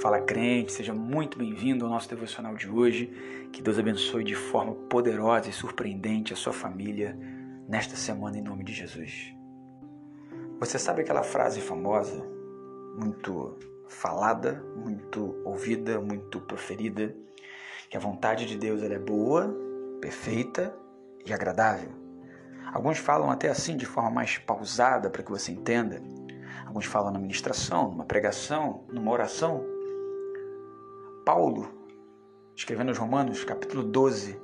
Fala crente, seja muito bem-vindo ao nosso devocional de hoje. Que Deus abençoe de forma poderosa e surpreendente a sua família nesta semana em nome de Jesus. Você sabe aquela frase famosa, muito falada, muito ouvida, muito proferida, que a vontade de Deus é boa, perfeita e agradável. Alguns falam até assim de forma mais pausada para que você entenda. Alguns falam na ministração, numa pregação, numa oração. Paulo, escrevendo aos Romanos, capítulo 12,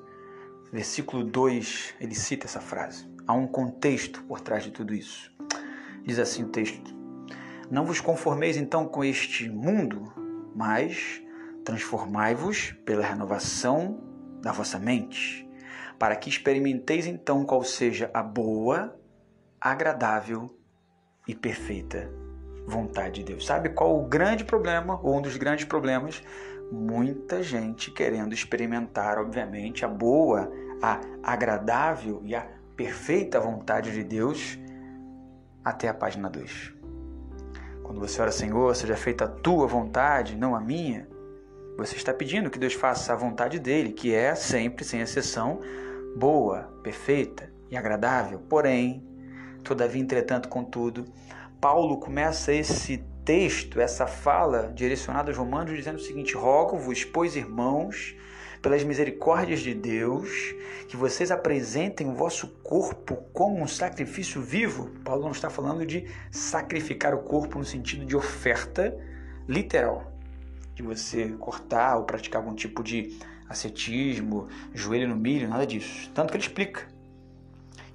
versículo 2, ele cita essa frase. Há um contexto por trás de tudo isso. Diz assim o texto: Não vos conformeis então com este mundo, mas transformai-vos pela renovação da vossa mente, para que experimenteis então qual seja a boa, agradável e perfeita vontade de Deus. Sabe qual o grande problema, ou um dos grandes problemas? Muita gente querendo experimentar, obviamente, a boa, a agradável e a perfeita vontade de Deus até a página 2. Quando você ora, Senhor, seja feita a tua vontade, não a minha, você está pedindo que Deus faça a vontade dele, que é sempre, sem exceção, boa, perfeita e agradável. Porém, Todavia, entretanto, contudo, Paulo começa esse texto, essa fala direcionada aos romanos, dizendo o seguinte: Rogo-vos, pois, irmãos, pelas misericórdias de Deus, que vocês apresentem o vosso corpo como um sacrifício vivo. Paulo não está falando de sacrificar o corpo no sentido de oferta literal, de você cortar ou praticar algum tipo de ascetismo, joelho no milho, nada disso. Tanto que ele explica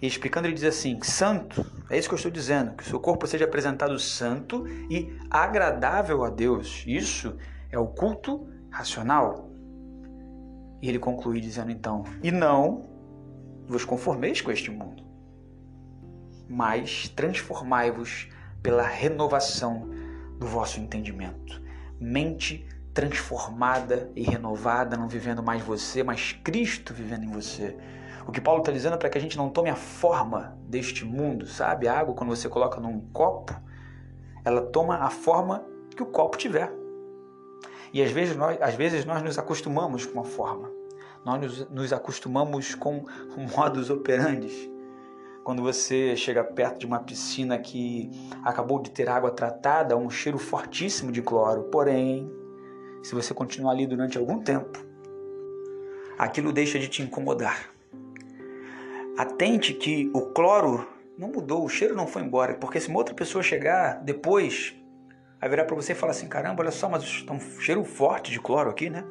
e explicando, ele diz assim: santo, é isso que eu estou dizendo, que o seu corpo seja apresentado santo e agradável a Deus. Isso é o culto racional. E ele conclui dizendo então: e não vos conformeis com este mundo, mas transformai-vos pela renovação do vosso entendimento. Mente transformada e renovada, não vivendo mais você, mas Cristo vivendo em você o que Paulo está dizendo é para que a gente não tome a forma deste mundo, sabe? A água, quando você coloca num copo, ela toma a forma que o copo tiver. E às vezes nós, às vezes nós nos acostumamos com a forma. Nós nos, nos acostumamos com modus operandi. Quando você chega perto de uma piscina que acabou de ter água tratada, um cheiro fortíssimo de cloro. Porém, se você continuar ali durante algum tempo, aquilo deixa de te incomodar. Atente que o cloro não mudou, o cheiro não foi embora, porque se uma outra pessoa chegar depois, vai virar para você e falar assim: caramba, olha só, mas está um cheiro forte de cloro aqui, né?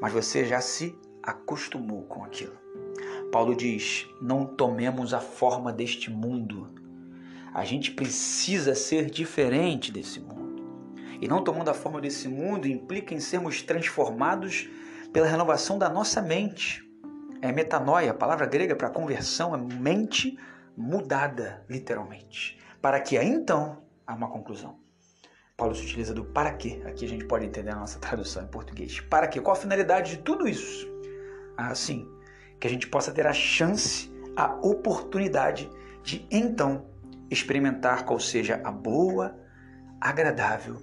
Mas você já se acostumou com aquilo. Paulo diz: não tomemos a forma deste mundo. A gente precisa ser diferente desse mundo. E não tomando a forma desse mundo implica em sermos transformados pela renovação da nossa mente é metanoia, a palavra grega para conversão é mente mudada, literalmente. Para que então há uma conclusão. Paulo se utiliza do para quê. Aqui a gente pode entender a nossa tradução em português. Para quê? Qual a finalidade de tudo isso? Assim, que a gente possa ter a chance, a oportunidade de então experimentar qual seja a boa, agradável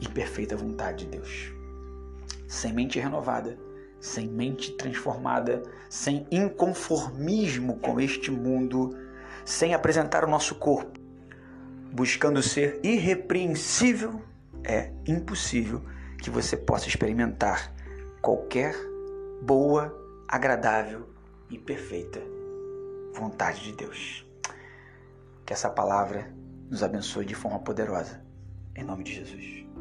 e perfeita vontade de Deus. Sem mente renovada, sem mente transformada, sem inconformismo com este mundo, sem apresentar o nosso corpo, buscando ser irrepreensível, é impossível que você possa experimentar qualquer boa, agradável e perfeita vontade de Deus. Que essa palavra nos abençoe de forma poderosa. Em nome de Jesus.